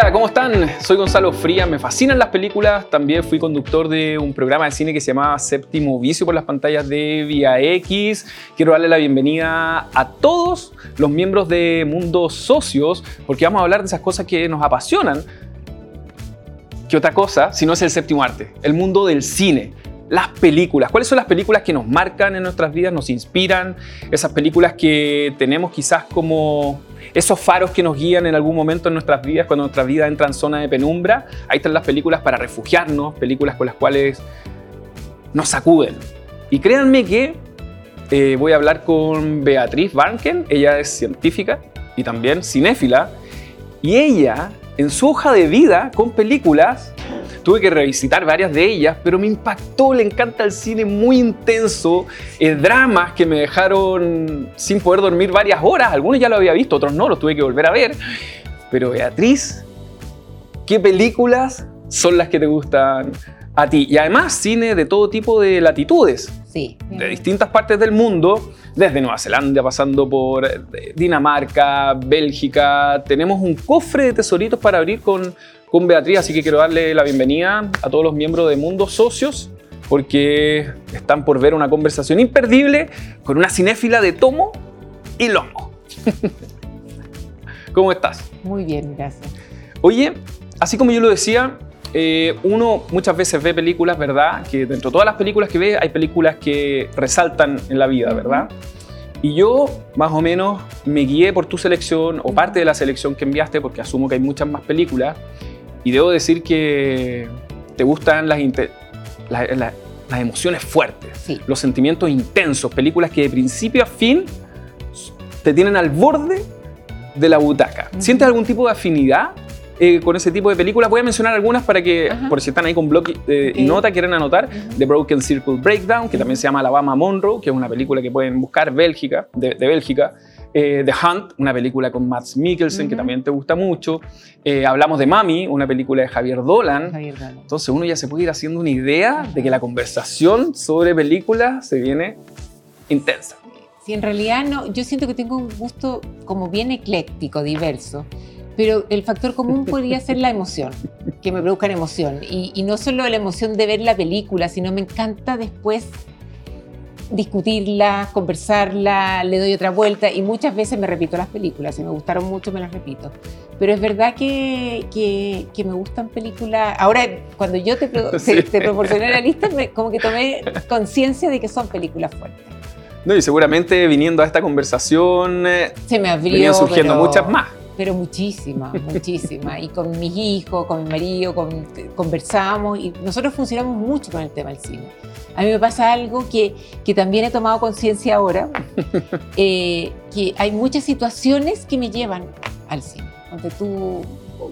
Hola, ¿cómo están? Soy Gonzalo Frías, me fascinan las películas, también fui conductor de un programa de cine que se llamaba Séptimo Vicio por las pantallas de Vía X. Quiero darle la bienvenida a todos los miembros de Mundo Socios, porque vamos a hablar de esas cosas que nos apasionan. ¿Qué otra cosa si no es el séptimo arte? El mundo del cine las películas. ¿Cuáles son las películas que nos marcan en nuestras vidas, nos inspiran? Esas películas que tenemos quizás como esos faros que nos guían en algún momento en nuestras vidas, cuando nuestra vida entra en zona de penumbra. Ahí están las películas para refugiarnos, películas con las cuales nos sacuden. Y créanme que eh, voy a hablar con Beatriz Barnken, ella es científica y también cinéfila, y ella, en su hoja de vida con películas, Tuve que revisitar varias de ellas, pero me impactó, le encanta el cine muy intenso, eh, dramas que me dejaron sin poder dormir varias horas, algunos ya lo había visto, otros no, los tuve que volver a ver. Pero Beatriz, ¿qué películas son las que te gustan a ti? Y además cine de todo tipo de latitudes. Sí. De distintas partes del mundo, desde Nueva Zelanda, pasando por eh, Dinamarca, Bélgica. Tenemos un cofre de tesoritos para abrir con con Beatriz, así que quiero darle la bienvenida a todos los miembros de Mundo Socios, porque están por ver una conversación imperdible con una cinéfila de tomo y lomo. ¿Cómo estás? Muy bien, gracias. Oye, así como yo lo decía, eh, uno muchas veces ve películas, ¿verdad? Que dentro de todas las películas que ve hay películas que resaltan en la vida, ¿verdad? Y yo más o menos me guié por tu selección o parte de la selección que enviaste, porque asumo que hay muchas más películas, y debo decir que te gustan las, las emociones fuertes, los sentimientos intensos, películas que de principio a fin te tienen al borde de la butaca. ¿Sientes algún tipo de afinidad eh, con ese tipo de películas. Voy a mencionar algunas para que, por si están ahí con blog eh, y nota, quieren anotar. The Broken Circle Breakdown, que también se llama Alabama Monroe, que es una película que pueden buscar Bélgica, de Bélgica. Eh, The Hunt, una película con Matt Mikkelsen, que también te gusta mucho. Eh, hablamos de Mami, una película de Javier Dolan. Entonces uno ya se puede ir haciendo una idea de que la conversación sobre películas se viene intensa. Sí, en realidad no, yo siento que tengo un gusto como bien ecléctico, diverso pero el factor común podría ser la emoción, que me produzcan emoción. Y, y, no solo la emoción de ver la película, sino me encanta después discutirla, conversarla, le doy otra vuelta y muchas veces me repito las películas. Si me gustaron mucho, me las repito. Pero es verdad que, que, me gustan películas. Ahora, cuando yo te, te, proporcioné la lista, como que tomé conciencia de que son películas fuertes. No, y seguramente viniendo a esta conversación, eh, se me abrió, surgiendo muchas más pero muchísimas, muchísimas. Y con mis hijos, con mi marido, con, conversamos y nosotros funcionamos mucho con el tema del cine. A mí me pasa algo que, que también he tomado conciencia ahora, eh, que hay muchas situaciones que me llevan al cine. Donde tú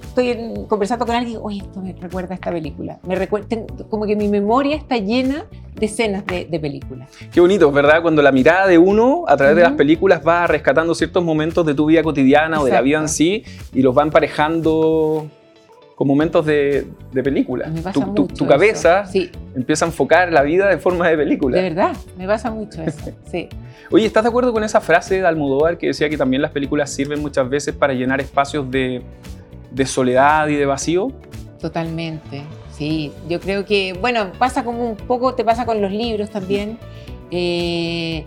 estoy conversando con alguien, oye, esto me recuerda a esta película. Me recuerda, como que mi memoria está llena de escenas de, películas. Qué bonito, ¿verdad? Cuando la mirada de uno a través de las películas va rescatando ciertos momentos de tu vida cotidiana o de la vida en sí y los va emparejando con momentos de, de película. tu, tu, cabeza empieza a enfocar la vida de forma de película. De verdad, me pasa mucho eso. sí. Oye, ¿estás de acuerdo con esa frase de Almodóvar que decía que también las películas sirven muchas veces para llenar espacios de, de soledad y de vacío? Totalmente, sí. Yo creo que, bueno, pasa como un poco, te pasa con los libros también. Eh,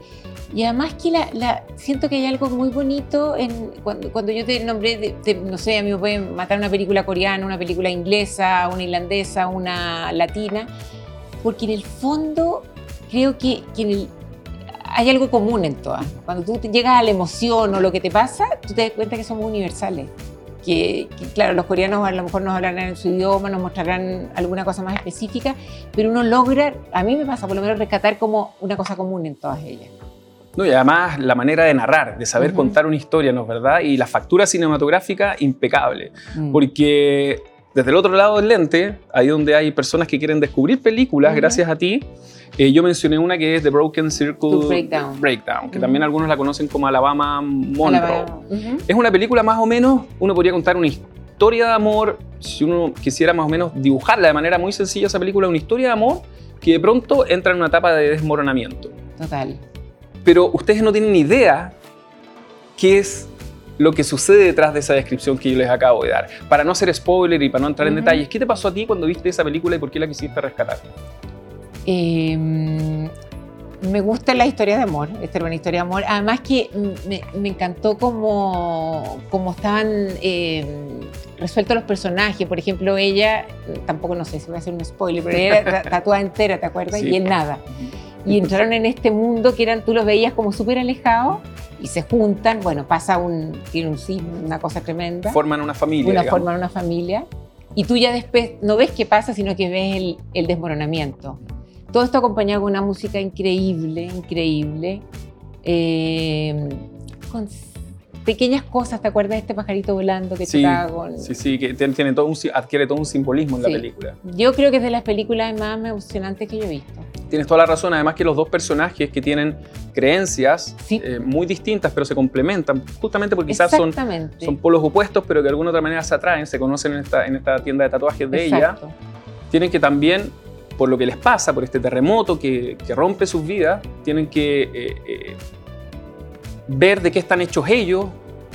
y además que la, siento que hay algo muy bonito en, cuando, yo te nombré, no sé, a mí me pueden matar una película coreana, una película inglesa, una irlandesa, una latina, porque en el fondo creo que, hay algo común en todas. Cuando tú llegas a la emoción o lo que te pasa, tú te das cuenta que somos universales. Que, claro, los coreanos a lo mejor nos hablarán en su idioma, nos mostrarán alguna cosa más específica, pero uno logra, a mí me pasa por lo menos rescatar como una cosa común en todas ellas. No, y además la manera de narrar, de saber contar una historia, ¿no es verdad? Y la factura cinematográfica impecable, mm. porque desde el otro lado del lente, ahí donde hay personas que quieren descubrir películas gracias a ti, eh, yo mencioné una que es The Broken Circle Breakdown, que también algunos la conocen como Alabama Monroe. Es una película más o menos, uno podría contar una historia de amor, si uno quisiera más o menos dibujarla de manera muy sencilla esa película, una historia de amor que de pronto entra en una etapa de desmoronamiento. Total. Pero ustedes no tienen ni idea qué es lo que sucede detrás de esa descripción que yo les acabo de dar. Para no ser spoiler y para no entrar en detalles, ¿qué te pasó a ti cuando viste esa película y por qué la quisiste rescatar? Eh, me gusta la historia de amor, esta era una historia de amor. Además que me, me encantó cómo, cómo estaban eh, resueltos los personajes. Por ejemplo, ella, tampoco no sé si voy a hacer un spoiler, pero ella era ta- tatuada entera, ¿te acuerdas? Sí. Y él nada. Y entraron en este mundo que eran, tú los veías como súper alejados y se juntan. Bueno, pasa un, tiene un sismo, una cosa tremenda. Forman una familia. una digamos. forman una familia y tú ya después no ves qué pasa, sino que ves el, el desmoronamiento. Todo esto acompañado con una música increíble, increíble, eh, con pequeñas cosas, ¿te acuerdas de este pajarito volando que Sí, con...? Sí, sí, que tiene tiene todo un, adquiere todo un simbolismo en Sí. la película. Yo creo que es de las películas más emocionantes que yo he visto. Tienes toda la razón, además que los dos personajes que tienen creencias Sí. eh, muy distintas, pero se complementan, justamente porque quizás son, son polos opuestos, pero que de alguna otra manera se atraen, se conocen en esta, en esta tienda de tatuajes de ella. Tienen que también, por lo que les pasa, por este terremoto que, que rompe sus vidas, tienen que eh, eh, ver de qué están hechos ellos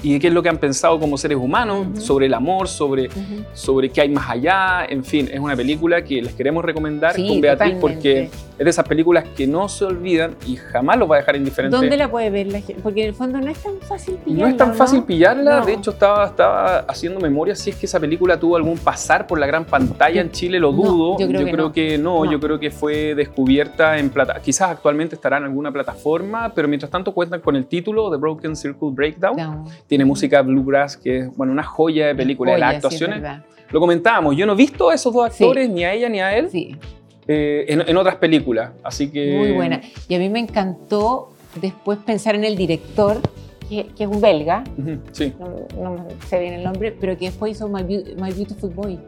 y de qué es lo que han pensado como seres humanos, sobre el amor, sobre, sobre qué hay más allá, en fin, es una película que les queremos recomendar Sí, con Beatriz totalmente. porque es de esas películas que no se olvidan y jamás los va a dejar indiferentes. ¿Dónde la puede ver la gente? Porque en el fondo no es tan fácil pillarla. No es tan fácil ¿no? pillarla, No. de hecho estaba, estaba haciendo memoria si es que esa película tuvo algún pasar por la gran pantalla en Chile, lo No, dudo. yo creo que no. que No. yo creo que fue descubierta en plata. Quizás actualmente estará en alguna plataforma, pero mientras tanto cuentan con el título The Broken Circle Breakdown. Tiene música bluegrass que es bueno, una joya de película. Joya, Las sí, es actuaciones, verdad. lo comentábamos, yo no he visto a esos dos Sí. actores, ni a ella ni a él, Sí. eh, en, en otras películas. Así que. Muy buena. Y a mí me encantó después pensar en el director, que, que es un belga, sí. no, no sé bien el nombre, pero que después hizo My, My Beautiful Boy.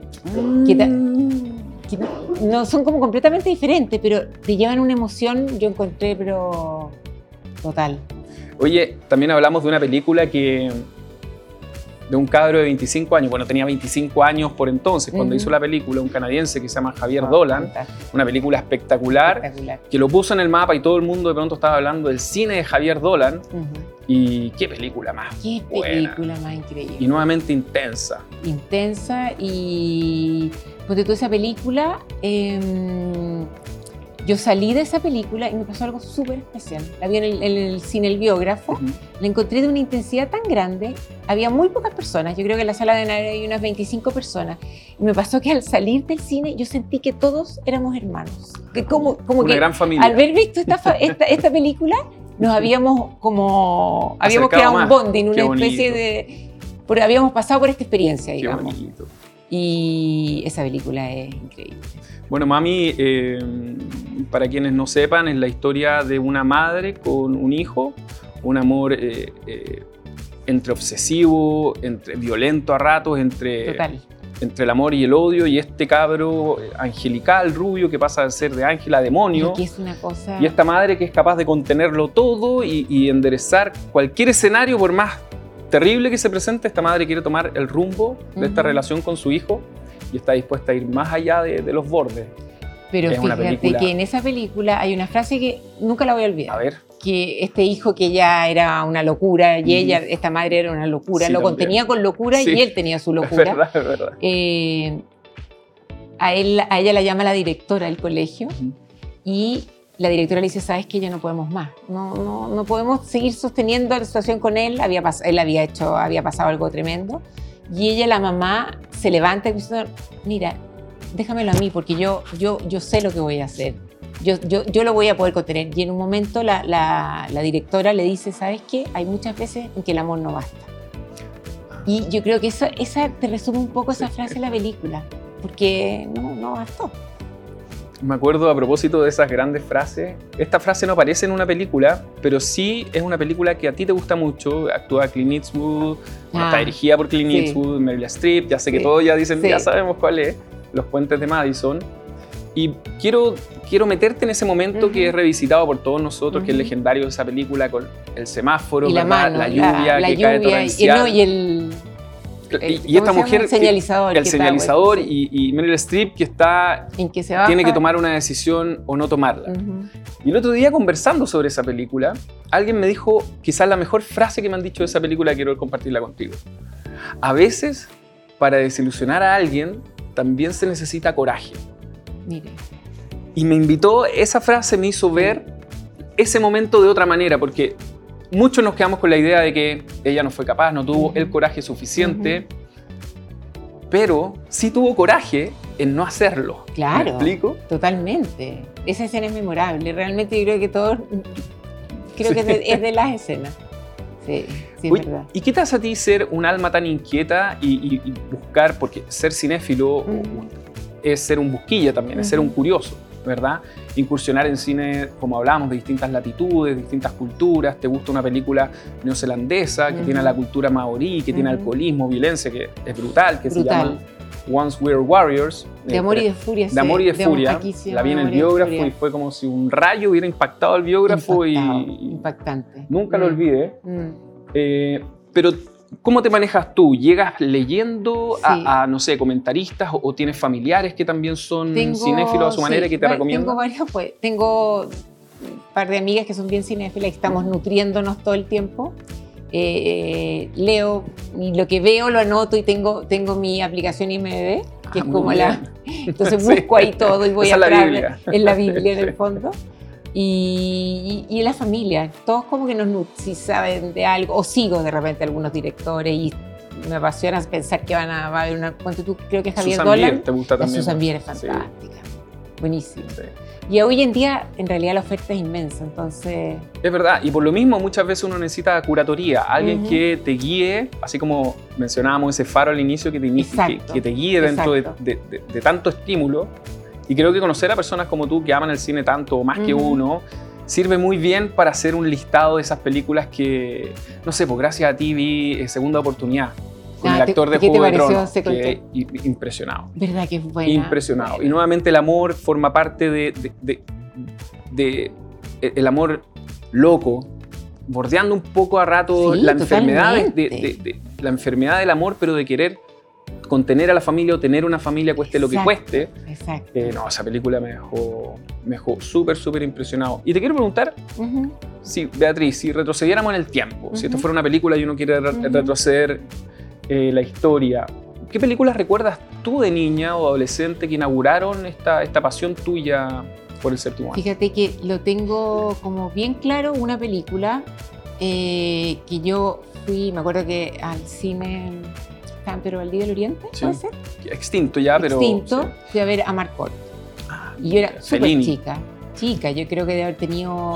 Que ta- que no- no son como completamente diferentes, pero te llevan una emoción, yo encontré, pero total. Oye, también hablamos de una película que. de un cabro de 25 años. Bueno, tenía 25 años por entonces, cuando hizo la película, un canadiense que se llama Javier Ah, Dolan. fantástico, Una película espectacular espectacular. que lo puso en el mapa y todo el mundo de pronto estaba hablando del cine de Javier Dolan. Y qué película más. Qué buena. película más increíble. Y nuevamente intensa. intensa y ponte tú esa película em, yo salí de esa película y me pasó algo súper especial la vi en el, en el cine El Biógrafo Ujú. la encontré de una intensidad tan grande había muy pocas personas yo creo que en la sala de Nare hay unas 25 personas y me pasó que al salir del cine yo sentí que todos éramos hermanos que como, como Una que gran familia. al haber visto esta, esta, esta película, nos habíamos como habíamos Acercado creado un más. bonding, Qué una especie bonito. de... Porque habíamos pasado por esta experiencia, Qué digamos. bonito. Y esa película es increíble. Bueno, Mami, eh, para quienes no sepan, es la historia de una madre con un hijo, un amor eh, eh, entre obsesivo, entre violento a ratos, entre, Total. entre el amor y el odio, y este cabro eh, angelical, rubio, que pasa de ser de ángel a demonio. Y es una cosa... Y esta madre que es capaz de contenerlo todo y, y enderezar cualquier escenario, por más terrible que se presente, esta madre quiere tomar el rumbo de esta Ujú. relación con su hijo y está dispuesta a ir más allá de, de los bordes. Pero es fíjate película- que en esa película hay una frase que nunca la voy a olvidar. A ver, Que este hijo que ya era una locura y ella, esta madre era una locura, Sí, lo también. contenía con locura Sí. y él tenía su es locura. verdad, es verdad. Eh, a, él, a ella la llama la directora del colegio y la directora le dice, sabes que ya no podemos más, no, no, no podemos seguir sosteniendo la situación con él, había él había, hecho, había pasado algo tremendo y ella, la mamá, se levanta y dice, mira, déjamelo a mí porque yo, yo, yo sé lo que voy a hacer. Yo, yo, yo lo voy a poder contener. Y en un momento la, la- la directora le dice, ¿sabes qué? Hay muchas veces en que el amor no basta. Y yo creo que esa, esa te resume un poco esa frase de la película, porque no, no bastó. Me acuerdo a propósito de esas grandes frases. Esta frase no aparece en una película, pero sí es una película que a ti te gusta mucho. Actúa Clint Eastwood, Ah, está dirigida por Clint sí. Eastwood, Meryl Streep. Ya sé que Sí. todos ya dicen, Sí. ya sabemos cuál es. Los puentes de Madison. Y quiero, quiero meterte en ese momento Ujú. que es revisitado por todos nosotros, que es legendario esa película con el semáforo, y la mano, la lluvia la que cae lluvia y, torrencial. no, y el, el- y, esta mujer... El señalizador. el que está señalizador bueno, y, y Meryl Streep que está... en que se baja. Tiene que tomar una decisión o no tomarla. Ujú. Y el otro día conversando sobre esa película, alguien me dijo quizás la mejor frase que me han dicho de esa película, quiero compartirla contigo. A veces, para desilusionar a alguien, también se necesita coraje. Mire. Y me invitó, esa frase me hizo ver ese momento de otra manera, porque muchos nos quedamos con la idea de que ella no fue capaz, no tuvo el coraje suficiente, pero sí tuvo coraje en no hacerlo. Claro. ¿Me explico? Totalmente. Esa escena es memorable. Realmente yo creo que todos. Creo Sí. que es de, es de las escenas. Sí, sí, es Oye, verdad. ¿Y qué te hace a ti ser un alma tan inquieta y, y- y buscar, porque ser cinéfilo es ser un busquilla también, es ser un curioso, ¿verdad? Incursionar en cine, como hablamos, de distintas latitudes, distintas culturas, te gusta una película neozelandesa que Ujú. tiene la cultura maorí, que tiene Ujú. alcoholismo, violencia, que es brutal, que se Brutal. llama Once We're Warriors. De eh, amor y de furia. de amor y de De- furia. se La vi en el y biógrafo y fue como si un rayo hubiera impactado el biógrafo Impactado, y Impactante. nunca lo Mm, olvidé. mm. Eh, pero, ¿cómo te manejas tú? ¿Llegas leyendo a, Sí. a, no sé, comentaristas o, o tienes familiares que también son Tengo- cinéfilos a su manera sí, y que te recomiendan? Tengo varios, pues. Tengo un par de amigas que son bien cinéfilas y estamos nutriéndonos todo el tiempo. Eh, leo y lo que veo lo anoto y tengo, tengo mi aplicación IMDb, que Ah, es como bien. la. Entonces Sí. busco ahí todo y voy Esa a es la Biblia. Es la Biblia en Sí. el fondo. Y, y, y la familia, todos como que nos si saben de algo, o sigo de repente algunos directores y me apasiona pensar que van a, va a haber una. ¿Cuánto tú creo que Javier Susan Dolan? Bier, ¿te gusta también? Susan Bier es Sí, fantástica. Buenísima. sí. Y hoy en día, en realidad, la oferta es inmensa. Entonces, Es verdad, y por lo mismo muchas veces uno necesita curatoría, alguien Ujú. que te guíe, así como mencionábamos ese faro al inicio, que te, que, que te guíe dentro de, de- de- de tanto estímulo. Y creo que conocer a personas como tú que aman el cine tanto o más que uno sirve muy bien para hacer un listado de esas películas que, no sé, pues gracias a ti vi eh, Segunda Oportunidad con Ah, el actor de ¿qué te Juego de Tronos. que- impresionado. verdad que es buena. Impresionado. Y nuevamente el amor forma parte de, de- de- de- e- el amor loco, bordeando un poco a rato Sí, la enfermedad totalmente. de- la enfermedad del amor, pero de querer contener a la familia o tener una familia cueste lo que cueste. Exacto. Eh, no, esa película me dejó, me dejó súper, súper impresionado. Y te quiero preguntar, si, Beatriz, si retrocediéramos en el tiempo, si esto fuera una película y uno quiere re- retroceder eh, la historia, ¿qué películas recuerdas tú de niña o adolescente que inauguraron esta, esta pasión tuya por el séptimo arte? Fíjate que lo tengo como bien claro, una película eh, que yo fui, me acuerdo que al cine San Pedro Valdí del Oriente, Sí. ¿puede ser? Extinto ya, pero... Extinto, sí. fui a ver a Marcot. Ah, Y yo era súper chica, chica, yo creo que de haber tenido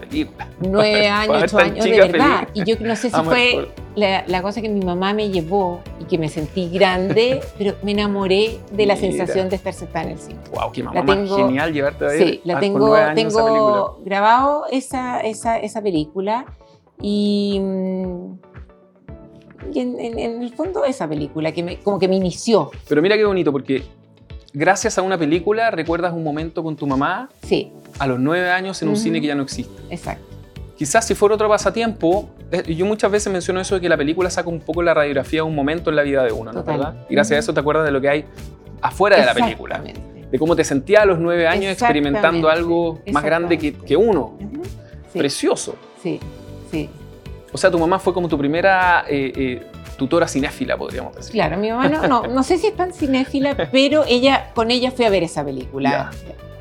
película. nueve años, ocho años, de verdad. Fellini. Y yo no sé si Ah, fue la, la cosa que mi mamá me llevó y que me sentí grande, pero me enamoré de la Mira. sensación de estar sentada en el cine. Wow, qué mamá La más tengo- genial llevarte a ver Sí, la ah, tengo, años esa tengo grabado esa, esa, esa película y, mm, y en, en- en el fondo esa película que me, como que me inició. Pero mira qué bonito, porque gracias a una película recuerdas un momento con tu mamá Sí, a los nueve años en un cine que ya no existe. exacto. Quizás si fuera otro pasatiempo, eh, yo muchas veces menciono eso de que la película saca un poco la radiografía de un momento en la vida de uno, ¿no? Total. ¿verdad? Y gracias a eso te acuerdas de lo que hay afuera de la película. De cómo te sentías a los nueve años experimentando algo más grande que, que uno. Sí, Precioso. sí, sí. O sea, tu mamá fue como tu primera eh, eh, tutora cinéfila, podríamos decir. Claro, mi mamá no, no, no sé si es tan cinéfila, pero ella, con ella fui a ver esa película.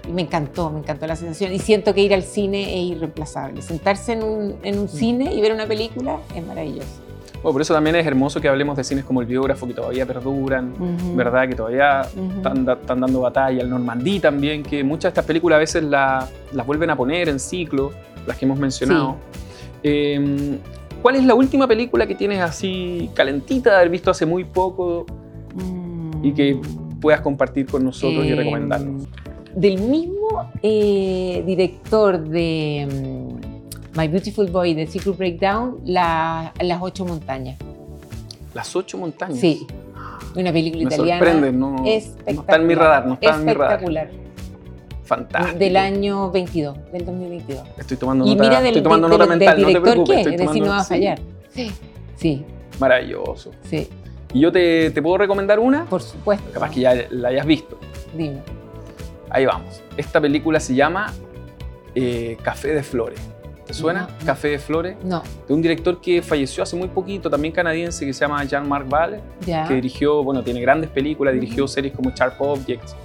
Y me encantó, me encantó la sensación. Y siento que ir al cine es irreemplazable. Sentarse en un, en un cine y ver una película es maravilloso. Bueno, por eso también es hermoso que hablemos de cines como El Biógrafo, que todavía perduran. ¿verdad? Que todavía están, da- están dando batalla. El Normandí también, que muchas de estas películas a veces la- las vuelven a poner en ciclo, las que hemos mencionado. Eh, ¿Cuál es la última película que tienes así calentita de haber visto hace muy poco Mm. y que puedas compartir con nosotros y Eh, recomendarnos? Del mismo eh, director de mm, My Beautiful Boy, de Secret Breakdown, la- Las Ocho Montañas. Las ocho montañas. Sí, una película Me italiana. sorprende, no, no está en mi radar, no está en mi radar. Espectacular. Fantástico. Del año 22, del 2022. Estoy tomando Y nota, mira del, estoy tomando del- nota del mental, no te director preocupes. qué, estoy es decir, no va a sí, fallar. Sí, sí, Maravilloso. sí. Y yo te, te puedo recomendar una, Por supuesto. capaz que ya la hayas visto. Dime. Ahí vamos. Esta película se llama eh, Café de Flores. ¿Te suena? No, no. Café de Flores. No, De un director que falleció hace muy poquito, también canadiense, que se llama Jean-Marc Vallée, ya. que dirigió, bueno, tiene grandes películas, dirigió series como Sharp Objects.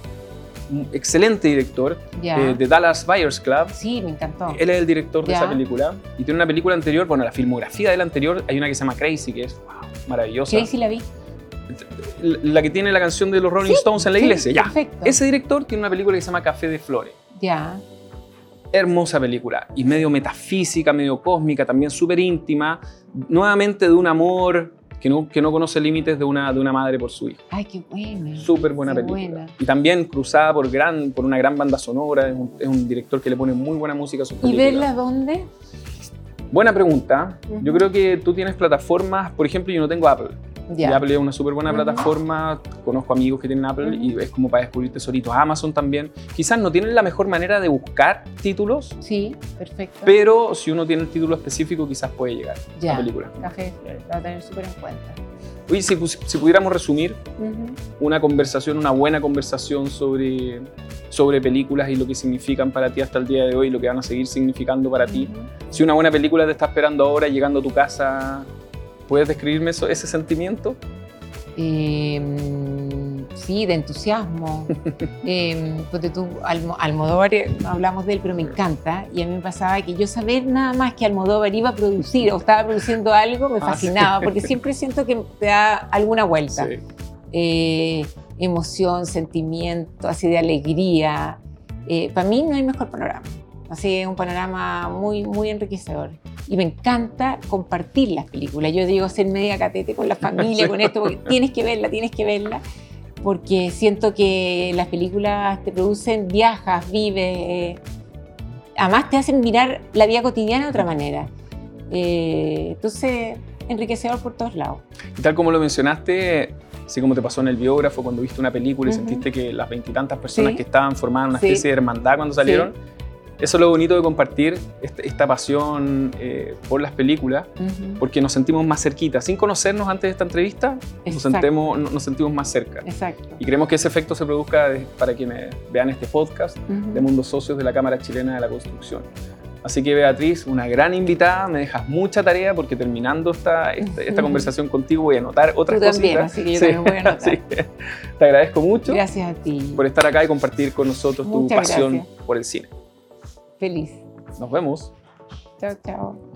Un excelente director eh, de Dallas Buyers Club. Sí, me encantó. Él es el director de esa película. Y tiene una película anterior, bueno, la filmografía de la anterior, hay una que se llama Crazy, que es wow, maravillosa. Crazy la vi. La la que tiene la canción de los Rolling Sí, Stones en la sí, iglesia, ya. perfecto. Ese director tiene una película que se llama Café de Flores. Ya. Hermosa película. Y medio metafísica, medio cósmica, también súper íntima. Nuevamente de un amor que no, que no conoce límites de una, de una madre por su hijo. Ay, qué buena. Súper buena Qué película. buena. Y también cruzada por, gran, por una gran banda sonora. Es un, es un director que le pone muy buena música a sus ¿Y películas. verla dónde? Buena pregunta. Yo creo que tú tienes plataformas, por ejemplo, yo no tengo Apple. Y Ya. Apple es una súper buena plataforma. Conozco amigos que tienen Apple y es como para descubrir tesoritos. Amazon también. Quizás no tienen la mejor manera de buscar títulos, Sí, perfecto. pero si uno tiene el título específico, quizás puede llegar a Ya. la película. Café lo voy a tener súper en cuenta. Oye, si, si pudiéramos resumir Ujú. una conversación, una buena conversación sobre, sobre películas y lo que significan para ti hasta el día de hoy y lo que van a seguir significando para ti. Ujú. Si una buena película te está esperando ahora llegando a tu casa, ¿puedes describirme eso- ese sentimiento? Eh, mm, sí, de entusiasmo. eh, ponte tú, Almo- Almodóvar, eh, no hablamos de él, pero me encanta. Y a mí me pasaba que yo saber nada más que Almodóvar iba a producir o estaba produciendo algo me Ah, fascinaba, sí. porque siempre siento que te da alguna vuelta. Sí. Eh, emoción, sentimiento, así de alegría. para mí no hay mejor panorama. Así es un panorama muy, muy enriquecedor. Y me encanta compartir las películas. Yo digo ser media catete con la familia, con esto, porque tienes que verla, tienes que verla. Porque siento que las películas te producen, viajas, vives. eh, además te hacen mirar la vida cotidiana de otra manera. Eh, entonces, enriquecedor por todos lados. Y tal como lo mencionaste, así como te pasó en el biógrafo cuando viste una película y Ujú. sentiste que las veintitantas personas Sí. que estaban formaban una Sí. especie de hermandad cuando salieron, eso es lo bonito de compartir este- esta pasión eh, por las películas, porque nos sentimos más cerquita. Sin conocernos antes de esta entrevista, nos, Exacto. sentemos, nos sentimos más cerca. Exacto. Y queremos que ese efecto se produzca de- para quienes vean este podcast Ujú. de Mundos Socios de la Cámara Chilena de la Construcción. Así que Beatriz, una gran invitada, me dejas mucha tarea porque terminando esta, esta, esta Ujú. conversación contigo voy a anotar otras Tú también, cositas. así que yo también voy a anotar. así que te agradezco mucho Gracias a ti. por estar acá y compartir con nosotros tu pasión gracias. por el cine. Feliz. Nos vemos. Chao, chao.